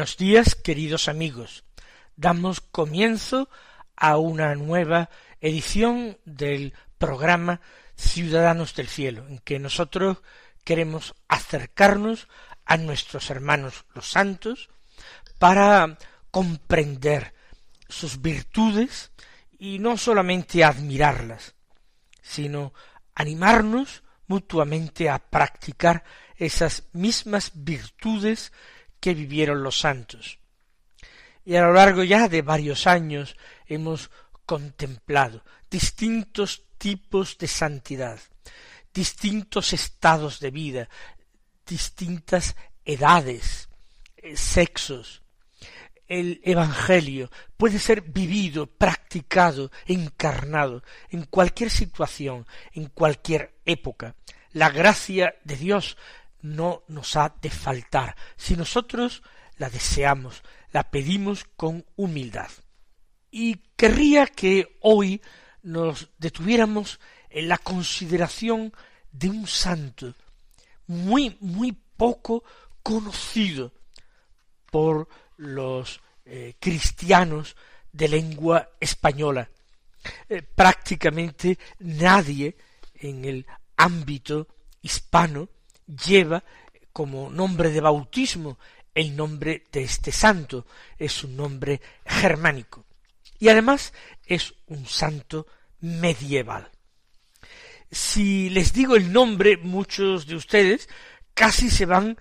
Buenos días, queridos amigos. Damos comienzo a una nueva edición del programa Ciudadanos del Cielo, en que nosotros queremos acercarnos a nuestros hermanos los santos para comprender sus virtudes y no solamente admirarlas, sino animarnos mutuamente a practicar esas mismas virtudes que vivieron los santos. Y a lo largo ya de varios años hemos contemplado distintos tipos de santidad, distintos estados de vida, distintas edades, eh, sexos. El Evangelio puede ser vivido, practicado, encarnado en cualquier situación, en cualquier época. La gracia de Dios no nos ha de faltar si nosotros la deseamos, la pedimos con humildad. Y querría que hoy nos detuviéramos en la consideración de un santo muy, muy poco conocido por los eh, cristianos de lengua española. Eh, prácticamente nadie en el ámbito hispano lleva como nombre de bautismo el nombre de este santo, es un nombre germánico. Y además es un santo medieval. Si les digo el nombre, muchos de ustedes casi se van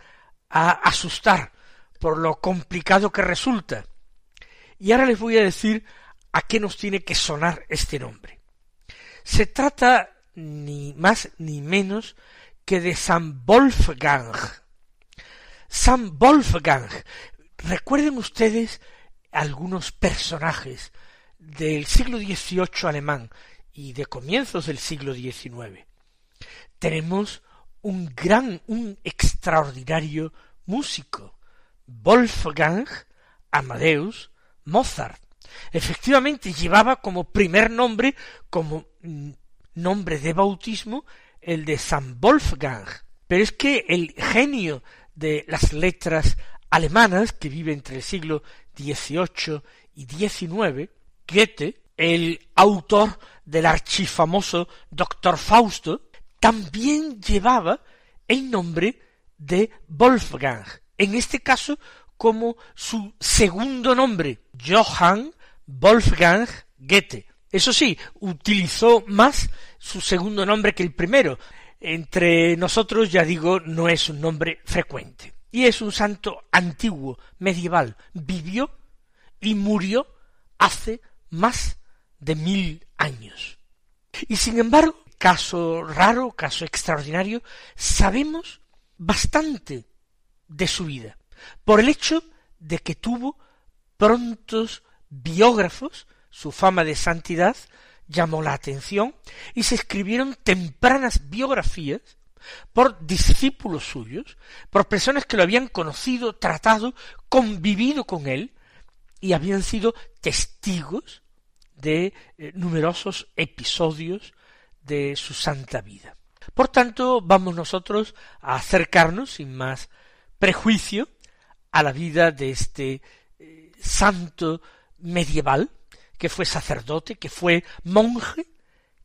a asustar por lo complicado que resulta. Y ahora les voy a decir a qué nos tiene que sonar este nombre. Se trata ni más ni menos que de San Wolfgang. San Wolfgang. Recuerden ustedes algunos personajes del siglo XVIII alemán y de comienzos del siglo XIX. Tenemos un gran, un extraordinario músico, Wolfgang Amadeus Mozart. Efectivamente llevaba como primer nombre, como mm, nombre de bautismo, el de San Wolfgang. Pero es que el genio de las letras alemanas, que vive entre el siglo XVIII y XIX, Goethe, el autor del archifamoso Doctor Fausto, también llevaba el nombre de Wolfgang, en este caso como su segundo nombre, Johann Wolfgang Goethe. Eso sí, utilizó más su segundo nombre que el primero. Entre nosotros, ya digo, no es un nombre frecuente. Y es un santo antiguo, medieval. Vivió y murió hace más de mil años. Y sin embargo, caso raro, caso extraordinario, sabemos bastante de su vida, por el hecho de que tuvo prontos biógrafos su fama de santidad llamó la atención y se escribieron tempranas biografías por discípulos suyos, por personas que lo habían conocido, tratado, convivido con él y habían sido testigos de eh, numerosos episodios de su santa vida. Por tanto, vamos nosotros a acercarnos sin más prejuicio a la vida de este eh, santo medieval que fue sacerdote, que fue monje,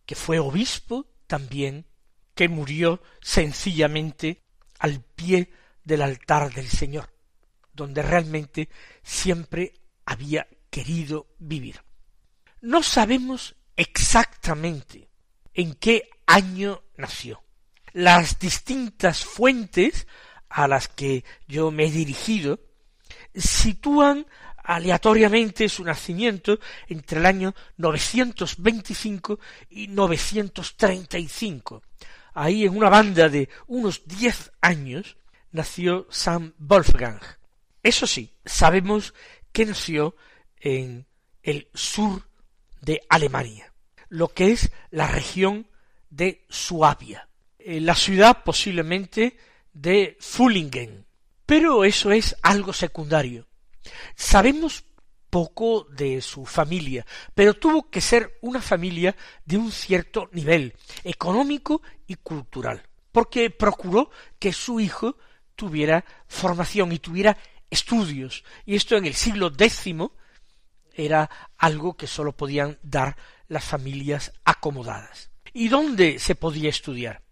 que fue obispo también, que murió sencillamente al pie del altar del Señor, donde realmente siempre había querido vivir. No sabemos exactamente en qué año nació. las distintas fuentes a las que yo me he dirigido sitúan aleatoriamente su nacimiento entre el año 925 y 935. Ahí en una banda de unos diez años nació San Wolfgang. Eso sí, sabemos que nació en el sur de Alemania, lo que es la región de Suabia, en la ciudad posiblemente de Fullingen. Pero eso es algo secundario. Sabemos poco de su familia, pero tuvo que ser una familia de un cierto nivel económico y cultural, porque procuró que su hijo tuviera formación y tuviera estudios, y esto en el siglo X era algo que sólo podían dar las familias acomodadas. ¿Y dónde se podía estudiar?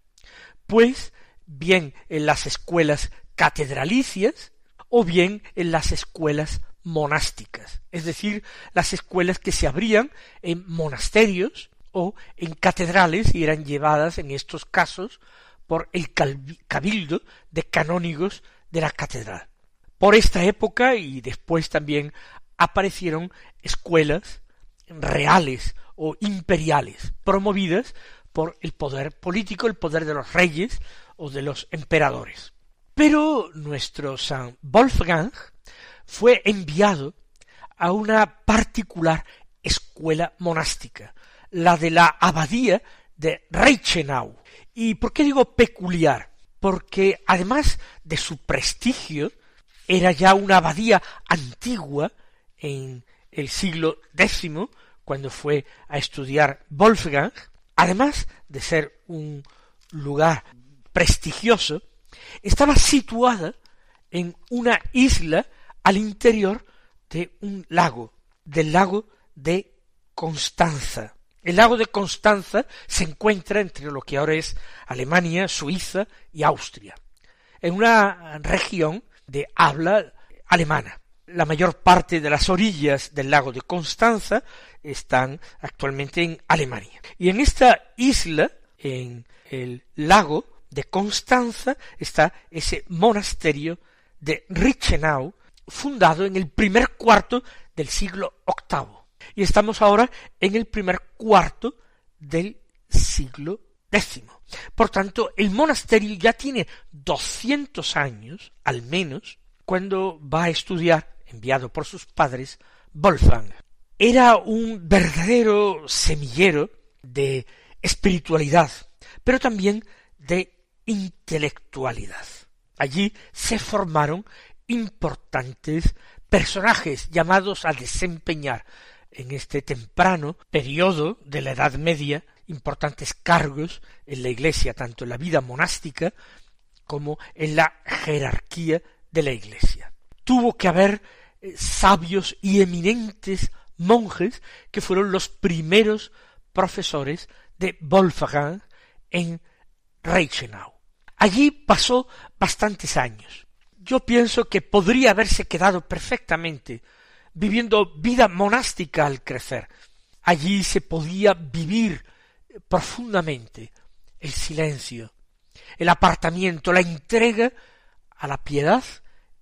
Pues bien en las escuelas catedralicias o bien en las escuelas monásticas, es decir, las escuelas que se abrían en monasterios o en catedrales y eran llevadas en estos casos por el cabildo de canónigos de la catedral. Por esta época y después también aparecieron escuelas reales o imperiales, promovidas por el poder político, el poder de los reyes o de los emperadores. Pero nuestro San Wolfgang fue enviado a una particular escuela monástica, la de la abadía de Reichenau. ¿Y por qué digo peculiar? Porque además de su prestigio, era ya una abadía antigua en el siglo X, cuando fue a estudiar Wolfgang, además de ser un lugar prestigioso, estaba situada en una isla al interior de un lago, del lago de Constanza. El lago de Constanza se encuentra entre lo que ahora es Alemania, Suiza y Austria, en una región de habla alemana. La mayor parte de las orillas del lago de Constanza están actualmente en Alemania. Y en esta isla, en el lago de Constanza, está ese monasterio de Richenau, fundado en el primer cuarto del siglo VIII. Y estamos ahora en el primer cuarto del siglo X. Por tanto, el monasterio ya tiene doscientos años, al menos, cuando va a estudiar, enviado por sus padres, Wolfgang. Era un verdadero semillero de espiritualidad, pero también de intelectualidad. Allí se formaron importantes personajes llamados a desempeñar en este temprano periodo de la Edad Media importantes cargos en la Iglesia, tanto en la vida monástica como en la jerarquía de la Iglesia. Tuvo que haber eh, sabios y eminentes monjes que fueron los primeros profesores de Wolfgang en Reichenau. Allí pasó bastantes años. Yo pienso que podría haberse quedado perfectamente viviendo vida monástica al crecer. Allí se podía vivir profundamente el silencio, el apartamiento, la entrega a la piedad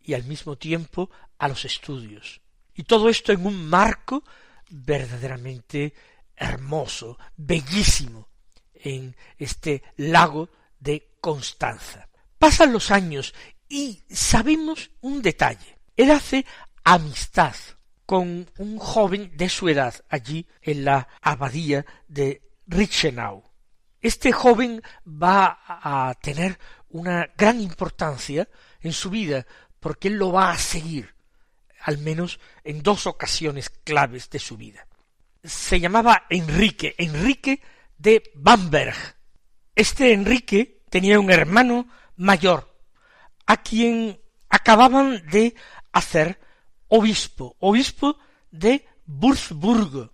y al mismo tiempo a los estudios. Y todo esto en un marco verdaderamente hermoso, bellísimo, en este lago de Constanza. Pasan los años y sabemos un detalle. Él hace amistad con un joven de su edad allí en la abadía de Richenau. Este joven va a tener una gran importancia en su vida porque él lo va a seguir al menos en dos ocasiones claves de su vida. Se llamaba Enrique, Enrique de Bamberg. Este Enrique tenía un hermano mayor, a quien acababan de hacer obispo, obispo de Würzburgo.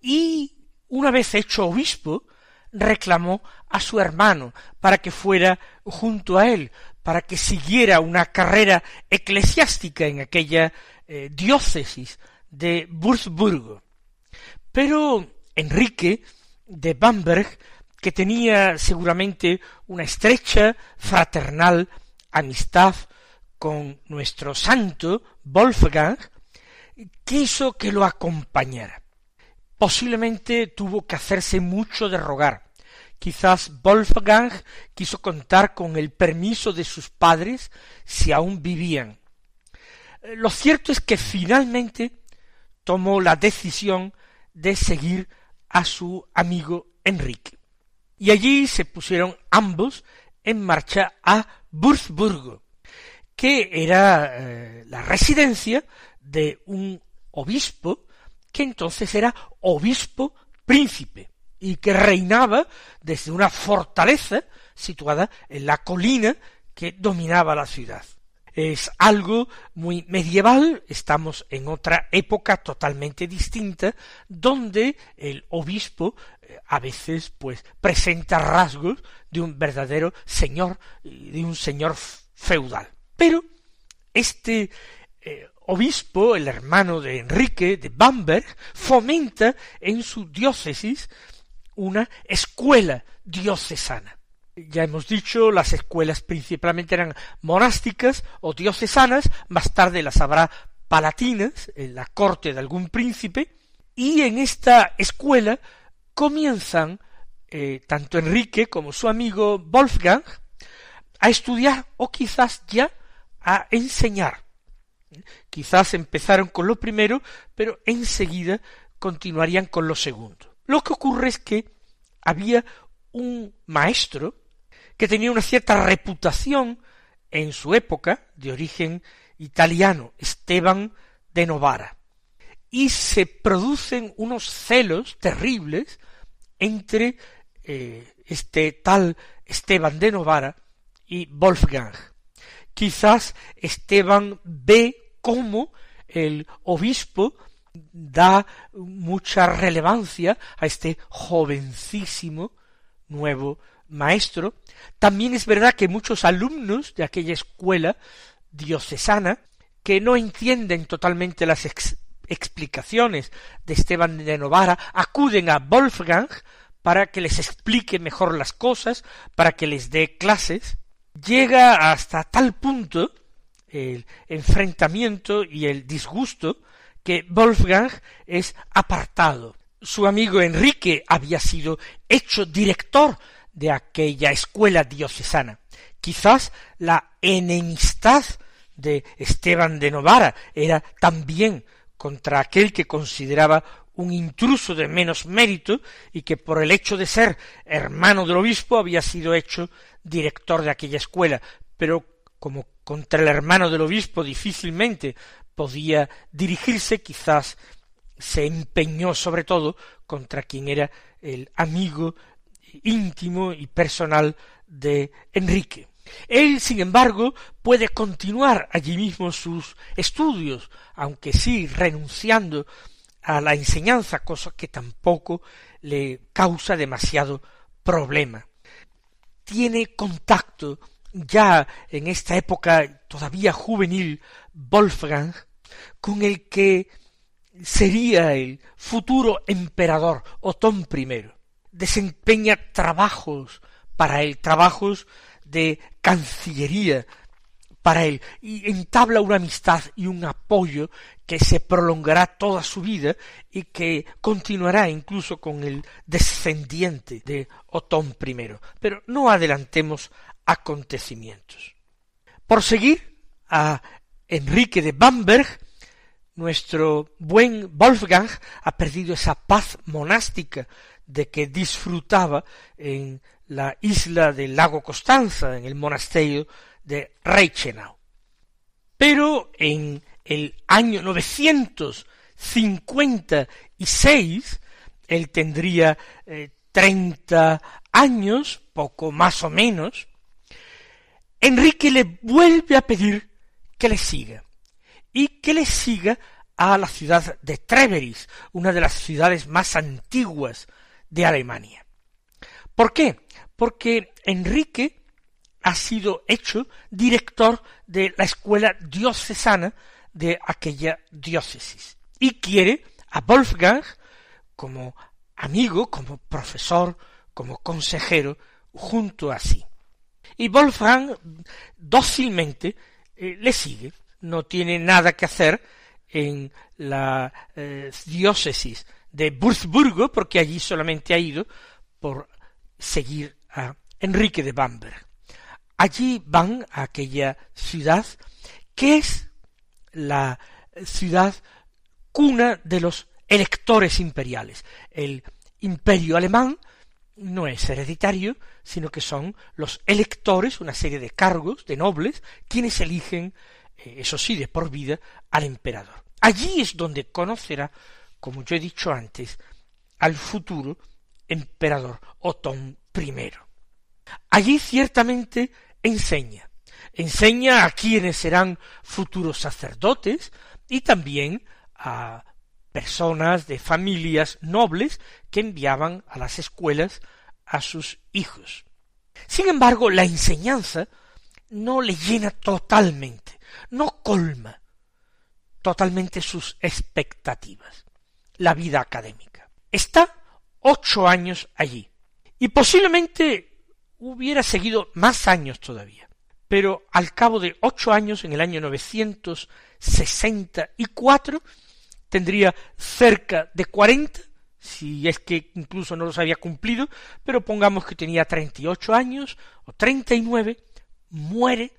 Y una vez hecho obispo, reclamó a su hermano para que fuera junto a él, para que siguiera una carrera eclesiástica en aquella eh, diócesis de Würzburgo. Pero Enrique de Bamberg que tenía seguramente una estrecha, fraternal amistad con nuestro santo Wolfgang, quiso que lo acompañara. Posiblemente tuvo que hacerse mucho de rogar. Quizás Wolfgang quiso contar con el permiso de sus padres si aún vivían. Lo cierto es que finalmente tomó la decisión de seguir a su amigo Enrique. Y allí se pusieron ambos en marcha a Würzburgo, que era eh, la residencia de un obispo que entonces era obispo príncipe y que reinaba desde una fortaleza situada en la colina que dominaba la ciudad. Es algo muy medieval, estamos en otra época totalmente distinta, donde el obispo eh, a veces pues presenta rasgos de un verdadero señor, de un señor feudal. Pero este eh, obispo, el hermano de Enrique de Bamberg, fomenta en su diócesis una escuela diocesana. Ya hemos dicho, las escuelas principalmente eran monásticas o diocesanas, más tarde las habrá palatinas, en la corte de algún príncipe, y en esta escuela comienzan eh, tanto Enrique como su amigo Wolfgang a estudiar o quizás ya a enseñar. Quizás empezaron con lo primero, pero enseguida continuarían con lo segundo. Lo que ocurre es que había un maestro que tenía una cierta reputación en su época, de origen italiano, Esteban de Novara, y se producen unos celos terribles entre eh, este tal Esteban de Novara y Wolfgang. Quizás Esteban ve cómo el obispo da mucha relevancia a este jovencísimo nuevo maestro. También es verdad que muchos alumnos de aquella escuela diocesana que no entienden totalmente las explicaciones de Esteban de Novara acuden a Wolfgang para que les explique mejor las cosas, para que les dé clases, llega hasta tal punto el enfrentamiento y el disgusto que Wolfgang es apartado. Su amigo Enrique había sido hecho director de aquella escuela diocesana. Quizás la enemistad de Esteban de Novara era también contra aquel que consideraba un intruso de menos mérito y que por el hecho de ser hermano del obispo había sido hecho director de aquella escuela, pero como contra el hermano del obispo difícilmente podía dirigirse, quizás se empeñó sobre todo contra quien era el amigo íntimo y personal de Enrique. Él, sin embargo, puede continuar allí mismo sus estudios, aunque sí renunciando a la enseñanza, cosa que tampoco le causa demasiado problema. Tiene contacto ya en esta época todavía juvenil Wolfgang con el que sería el futuro emperador Otón I. Desempeña trabajos para él, trabajos de cancillería para él, y entabla una amistad y un apoyo que se prolongará toda su vida y que continuará incluso con el descendiente de Otón I. Pero no adelantemos acontecimientos. Por seguir a Enrique de Bamberg, nuestro buen Wolfgang ha perdido esa paz monástica de que disfrutaba en la isla del lago Constanza, en el monasterio de Reichenau. Pero en el año 956, él tendría eh, treinta años, poco más o menos, Enrique le vuelve a pedir que le siga y que le siga a la ciudad de Treveris, una de las ciudades más antiguas de Alemania. ¿Por qué? Porque Enrique ha sido hecho director de la escuela diocesana de aquella diócesis y quiere a Wolfgang como amigo, como profesor, como consejero junto a sí. Y Wolfgang dócilmente eh, le sigue, no tiene nada que hacer en la eh, diócesis de Würzburgo, porque allí solamente ha ido por seguir a Enrique de Bamberg. Allí van a aquella ciudad que es la ciudad cuna de los electores imperiales. El imperio alemán no es hereditario, sino que son los electores, una serie de cargos, de nobles, quienes eligen, eh, eso sí, de por vida, al emperador. Allí es donde conocerá, como yo he dicho antes, al futuro emperador Otón I. Allí ciertamente enseña, enseña a quienes serán futuros sacerdotes y también a personas de familias nobles que enviaban a las escuelas a sus hijos. Sin embargo, la enseñanza no le llena totalmente, no colma totalmente sus expectativas, la vida académica. Está ocho años allí, y posiblemente hubiera seguido más años todavía. Pero al cabo de ocho años, en el año cuatro tendría cerca de cuarenta, si es que incluso no los había cumplido, pero pongamos que tenía treinta y ocho años o treinta y nueve, muere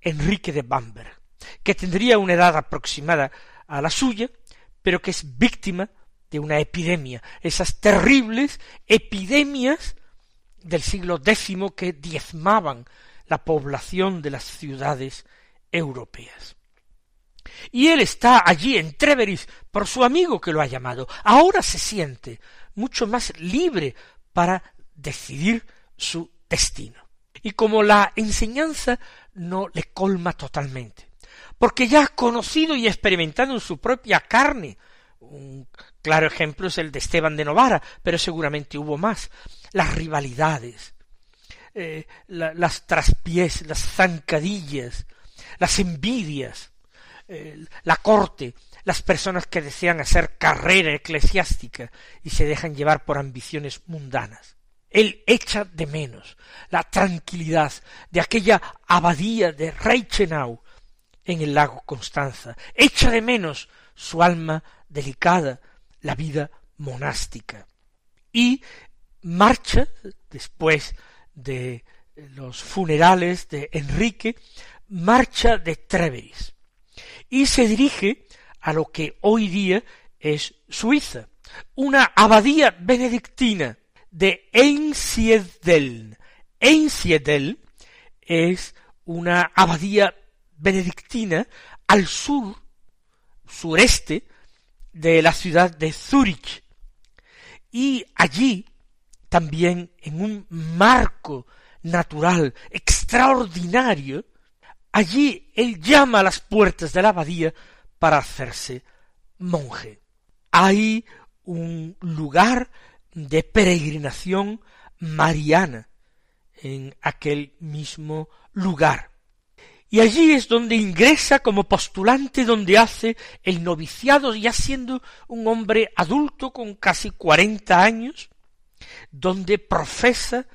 Enrique de Bamberg, que tendría una edad aproximada a la suya, pero que es víctima de una epidemia, esas terribles epidemias del siglo X que diezmaban la población de las ciudades europeas. Y él está allí en Treveris por su amigo que lo ha llamado. Ahora se siente mucho más libre para decidir su destino. Y como la enseñanza no le colma totalmente, porque ya ha conocido y experimentado en su propia carne un claro ejemplo es el de Esteban de Novara, pero seguramente hubo más. Las rivalidades, eh, las traspiés, las zancadillas, las envidias, la corte, las personas que desean hacer carrera eclesiástica y se dejan llevar por ambiciones mundanas. Él echa de menos la tranquilidad de aquella abadía de Reichenau en el lago Constanza, echa de menos su alma delicada, la vida monástica. Y marcha, después de los funerales de Enrique, marcha de Treveris y se dirige a lo que hoy día es Suiza, una abadía benedictina de Einsiedeln. Einsiedeln es una abadía benedictina al sur, sureste de la ciudad de Zúrich. Y allí, también en un marco natural extraordinario, allí él llama a las puertas de la abadía para hacerse monje. Hay un lugar de peregrinación mariana en aquel mismo lugar. Y allí es donde ingresa como postulante, donde hace el noviciado, ya siendo un hombre adulto con casi cuarenta años, donde profesa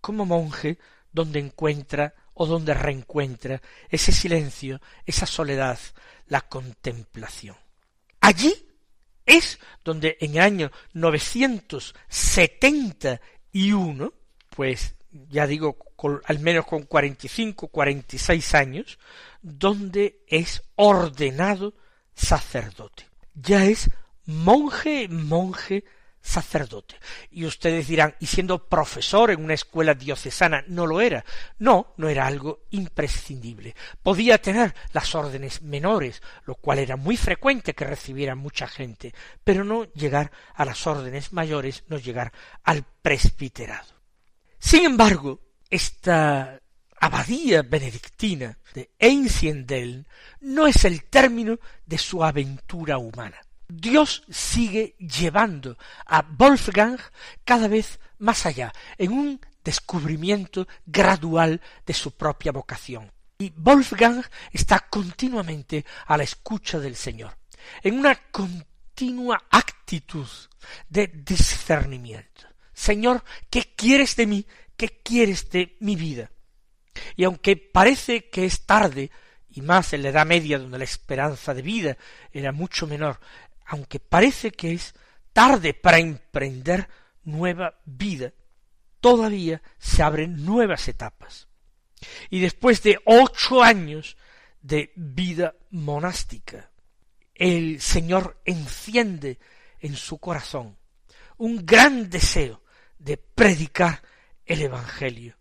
como monje, donde encuentra o donde reencuentra ese silencio, esa soledad, la contemplación. Allí es donde en el año 971, pues ya digo, al menos con cuarenta y cinco, cuarenta y seis años, donde es ordenado sacerdote. Ya es monje, monje, sacerdote. Y ustedes dirán, y siendo profesor en una escuela diocesana, no lo era. No, no era algo imprescindible. Podía tener las órdenes menores, lo cual era muy frecuente que recibiera mucha gente, pero no llegar a las órdenes mayores, no llegar al presbiterado. Sin embargo, esta abadía benedictina de Einsiedel no es el término de su aventura humana. Dios sigue llevando a Wolfgang cada vez más allá, en un descubrimiento gradual de su propia vocación. Y Wolfgang está continuamente a la escucha del Señor, en una continua actitud de discernimiento Señor, ¿qué quieres de mí? ¿Qué quieres de mi vida? Y aunque parece que es tarde, y más en la Edad Media donde la esperanza de vida era mucho menor, aunque parece que es tarde para emprender nueva vida, todavía se abren nuevas etapas. Y después de ocho años de vida monástica, el Señor enciende en su corazón un gran deseo de predicar el Evangelio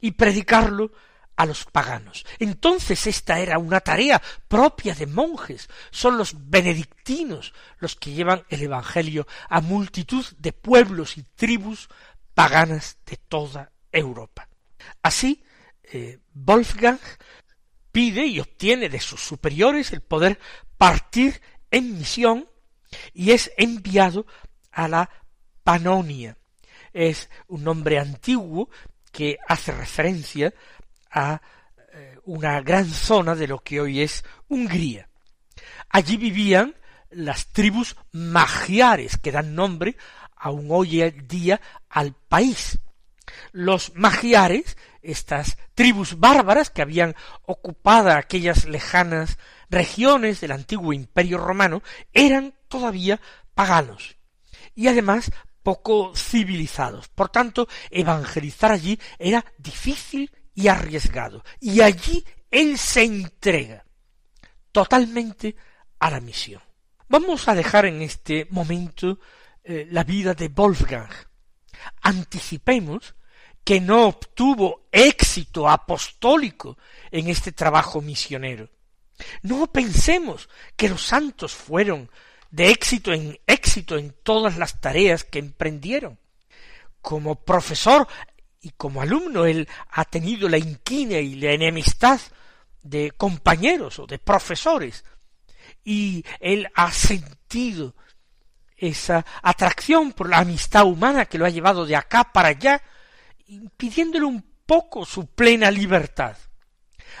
y predicarlo a los paganos. Entonces esta era una tarea propia de monjes. Son los benedictinos los que llevan el Evangelio a multitud de pueblos y tribus paganas de toda Europa. Así, eh, Wolfgang pide y obtiene de sus superiores el poder partir en misión y es enviado a la Panonia. Es un nombre antiguo que hace referencia a eh, una gran zona de lo que hoy es Hungría. Allí vivían las tribus magiares que dan nombre aún hoy en día al país. Los magiares, estas tribus bárbaras que habían ocupado aquellas lejanas regiones del antiguo imperio romano, eran todavía paganos y además poco civilizados. Por tanto, evangelizar allí era difícil y arriesgado. Y allí él se entrega totalmente a la misión. Vamos a dejar en este momento eh, la vida de Wolfgang. Anticipemos que no obtuvo éxito apostólico en este trabajo misionero. No pensemos que los santos fueron de éxito en éxito en todas las tareas que emprendieron. Como profesor y como alumno él ha tenido la inquina y la enemistad de compañeros o de profesores y él ha sentido esa atracción por la amistad humana que lo ha llevado de acá para allá, impidiéndole un poco su plena libertad.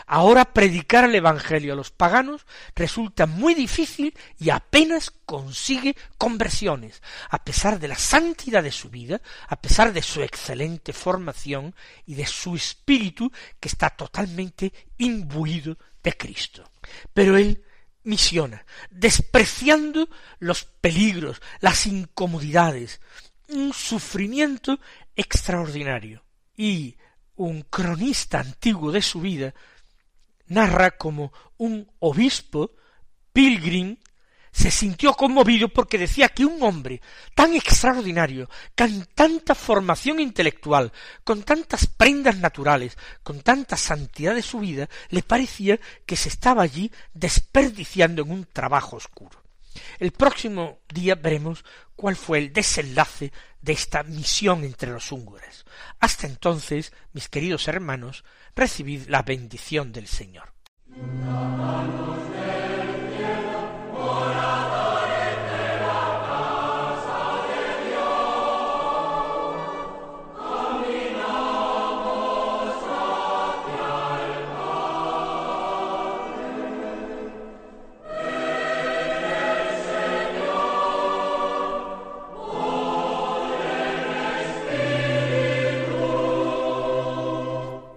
Ahora predicar el Evangelio a los paganos resulta muy difícil y apenas consigue conversiones, a pesar de la santidad de su vida, a pesar de su excelente formación y de su espíritu que está totalmente imbuido de Cristo. Pero él misiona, despreciando los peligros, las incomodidades, un sufrimiento extraordinario. Y un cronista antiguo de su vida narra como un obispo pilgrim se sintió conmovido porque decía que un hombre tan extraordinario, con tanta formación intelectual, con tantas prendas naturales, con tanta santidad de su vida, le parecía que se estaba allí desperdiciando en un trabajo oscuro. El próximo día veremos cuál fue el desenlace de esta misión entre los húngaros. Hasta entonces, mis queridos hermanos, recibid la bendición del Señor.